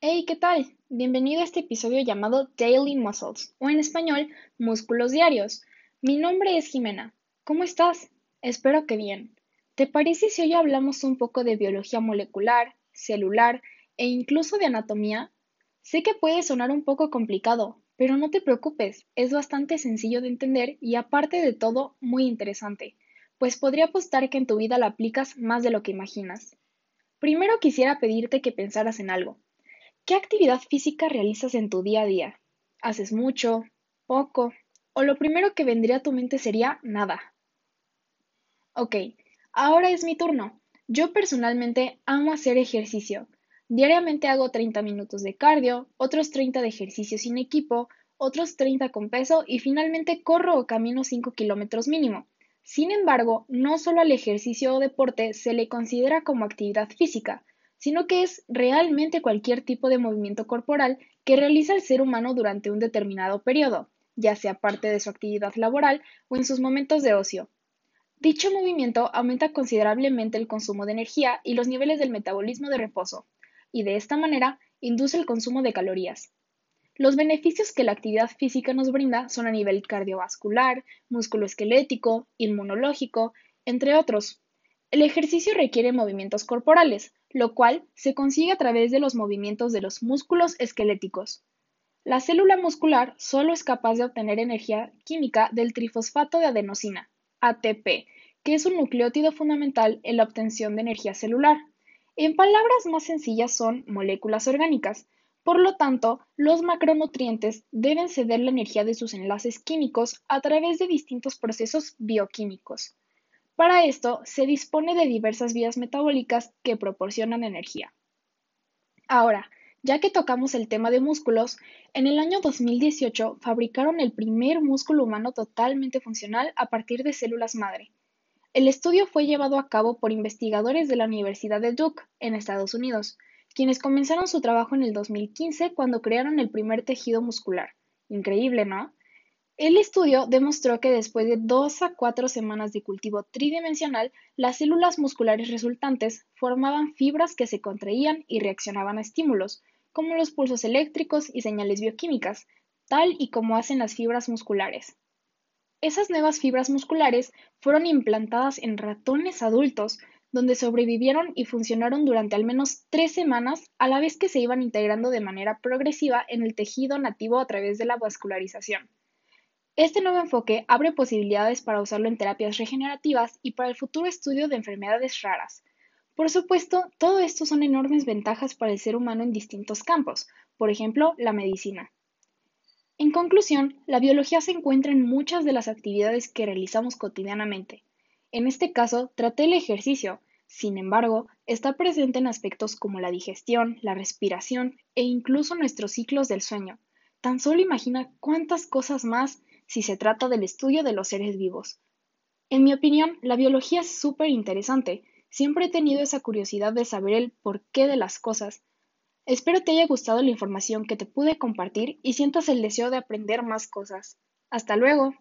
Hey, ¿qué tal? Bienvenido a este episodio llamado Daily Muscles, o en español, Músculos Diarios. Mi nombre es Jimena. ¿Cómo estás? Espero que bien. ¿Te parece si hoy hablamos un poco de biología molecular, celular e incluso de anatomía? Sé que puede sonar un poco complicado, pero no te preocupes, es bastante sencillo de entender y aparte de todo, muy interesante, pues podría apostar que en tu vida la aplicas más de lo que imaginas. Primero quisiera pedirte que pensaras en algo. ¿Qué actividad física realizas en tu día a día? ¿Haces mucho? ¿Poco? ¿O lo primero que vendría a tu mente sería nada? Ok, ahora es mi turno. Yo personalmente amo hacer ejercicio. Diariamente hago 30 minutos de cardio, otros 30 de ejercicio sin equipo, otros 30 con peso y finalmente corro o camino 5 kilómetros mínimo. Sin embargo, no solo al ejercicio o deporte se le considera como actividad física, sino que es realmente cualquier tipo de movimiento corporal que realiza el ser humano durante un determinado periodo, ya sea parte de su actividad laboral o en sus momentos de ocio. Dicho movimiento aumenta considerablemente el consumo de energía y los niveles del metabolismo de reposo, y de esta manera induce el consumo de calorías. Los beneficios que la actividad física nos brinda son a nivel cardiovascular, musculoesquelético, inmunológico, entre otros. El ejercicio requiere movimientos corporales, lo cual se consigue a través de los movimientos de los músculos esqueléticos. La célula muscular solo es capaz de obtener energía química del trifosfato de adenosina, ATP, que es un nucleótido fundamental en la obtención de energía celular. En palabras más sencillas son moléculas orgánicas, por lo tanto, los macronutrientes deben ceder la energía de sus enlaces químicos a través de distintos procesos bioquímicos. Para esto, se dispone de diversas vías metabólicas que proporcionan energía. Ahora, ya que tocamos el tema de músculos, en el año 2018 fabricaron el primer músculo humano totalmente funcional a partir de células madre. El estudio fue llevado a cabo por investigadores de la Universidad de Duke, en Estados Unidos, quienes comenzaron su trabajo en el 2015 cuando crearon el primer tejido muscular. Increíble, ¿no? El estudio demostró que después de dos a cuatro semanas de cultivo tridimensional, las células musculares resultantes formaban fibras que se contraían y reaccionaban a estímulos, como los pulsos eléctricos y señales bioquímicas, tal y como hacen las fibras musculares. Esas nuevas fibras musculares fueron implantadas en ratones adultos, donde sobrevivieron y funcionaron durante al menos tres semanas, a la vez que se iban integrando de manera progresiva en el tejido nativo a través de la vascularización. Este nuevo enfoque abre posibilidades para usarlo en terapias regenerativas y para el futuro estudio de enfermedades raras. Por supuesto, todo esto son enormes ventajas para el ser humano en distintos campos, por ejemplo, la medicina. En conclusión, la biología se encuentra en muchas de las actividades que realizamos cotidianamente. En este caso, traté el ejercicio, sin embargo, está presente en aspectos como la digestión, la respiración e incluso nuestros ciclos del sueño. Tan solo imagina cuántas cosas más si se trata del estudio de los seres vivos. En mi opinión, la biología es súper interesante. Siempre he tenido esa curiosidad de saber el porqué de las cosas. Espero te haya gustado la información que te pude compartir y sientas el deseo de aprender más cosas. Hasta luego.